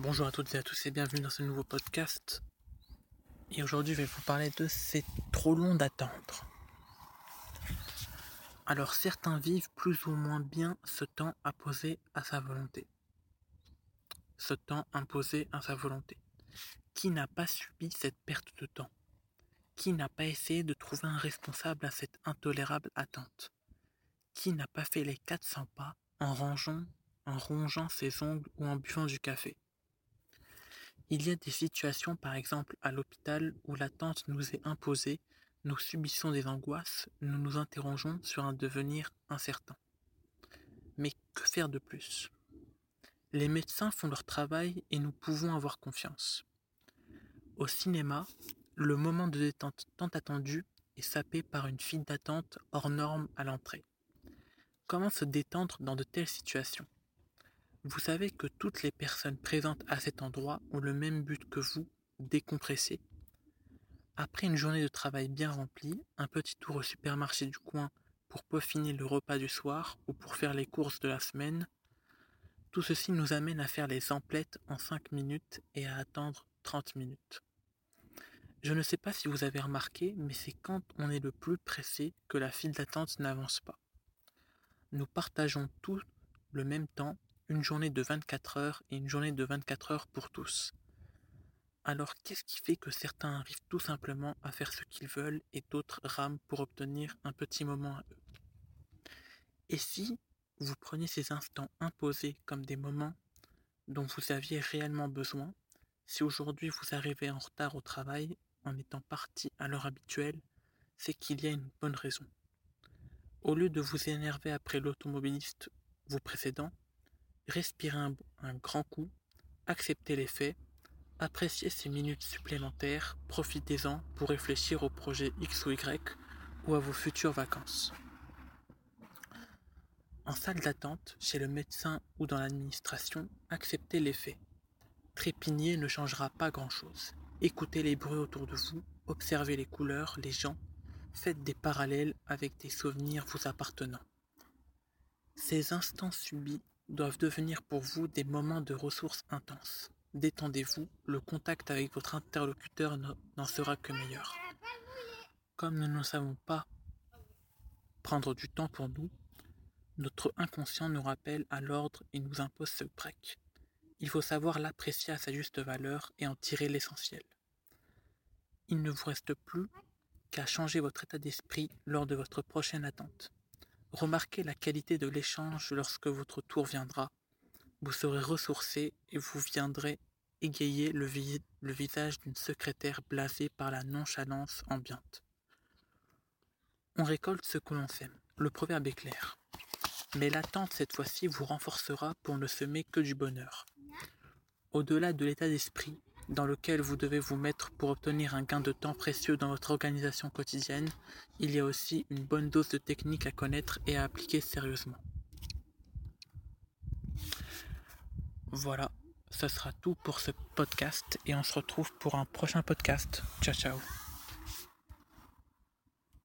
Bonjour à toutes et à tous et bienvenue dans ce nouveau podcast. Et aujourd'hui, je vais vous parler de c'est trop long d'attendre. Alors, certains vivent plus ou moins bien ce temps imposé à sa volonté. Ce temps imposé à sa volonté. Qui n'a pas subi cette perte de temps? Qui n'a pas essayé de trouver un responsable à cette intolérable attente? Qui n'a pas fait les 400 pas en rangeant, en rongeant ses ongles ou en buvant du café? Il y a des situations, par exemple à l'hôpital, où l'attente nous est imposée, nous subissons des angoisses, nous nous interrogeons sur un devenir incertain. Mais que faire de plus? Les médecins font leur travail et nous pouvons avoir confiance. Au cinéma, le moment de détente tant attendu est sapé par une file d'attente hors norme à l'entrée. Comment se détendre dans de telles situations? Vous savez que toutes les personnes présentes à cet endroit ont le même but que vous, décompresser. Après une journée de travail bien remplie, un petit tour au supermarché du coin pour peaufiner le repas du soir ou pour faire les courses de la semaine, tout ceci nous amène à faire les emplettes en 5 minutes et à attendre 30 minutes. Je ne sais pas si vous avez remarqué, mais c'est quand on est le plus pressé que la file d'attente n'avance pas. Nous partageons tous le même temps une journée de 24 heures et une journée de 24 heures pour tous. Alors qu'est-ce qui fait que certains arrivent tout simplement à faire ce qu'ils veulent et d'autres rament pour obtenir un petit moment à eux? Et si vous preniez ces instants imposés comme des moments dont vous aviez réellement besoin, si aujourd'hui vous arrivez en retard au travail en étant parti à l'heure habituelle, c'est qu'il y a une bonne raison. Au lieu de vous énerver après l'automobiliste vous précédent, respirez un, grand coup, acceptez les faits, appréciez ces minutes supplémentaires, profitez-en pour réfléchir au projet X ou Y ou à vos futures vacances. En salle d'attente, chez le médecin ou dans l'administration, acceptez les faits. Trépigner ne changera pas grand-chose. Écoutez les bruits autour de vous, observez les couleurs, les gens, faites des parallèles avec des souvenirs vous appartenant. Ces instants subis doivent devenir pour vous des moments de ressources intenses. Détendez-vous, le contact avec votre interlocuteur n'en sera que meilleur. Comme nous ne savons pas prendre du temps pour nous, notre inconscient nous rappelle à l'ordre et nous impose ce break. Il faut savoir l'apprécier à sa juste valeur et en tirer l'essentiel. Il ne vous reste plus qu'à changer votre état d'esprit lors de votre prochaine attente. Remarquez la qualité de l'échange lorsque votre tour viendra. Vous serez ressourcé et vous viendrez égayer le, visage d'une secrétaire blasée par la nonchalance ambiante. On récolte ce que l'on sème. Le proverbe est clair. Mais l'attente cette fois-ci vous renforcera pour ne semer que du bonheur. Au-delà de l'état d'esprit, dans lequel vous devez vous mettre pour obtenir un gain de temps précieux dans votre organisation quotidienne, il y a aussi une bonne dose de technique à connaître et à appliquer sérieusement. Voilà, ce sera tout pour ce podcast et on se retrouve pour un prochain podcast. Ciao ciao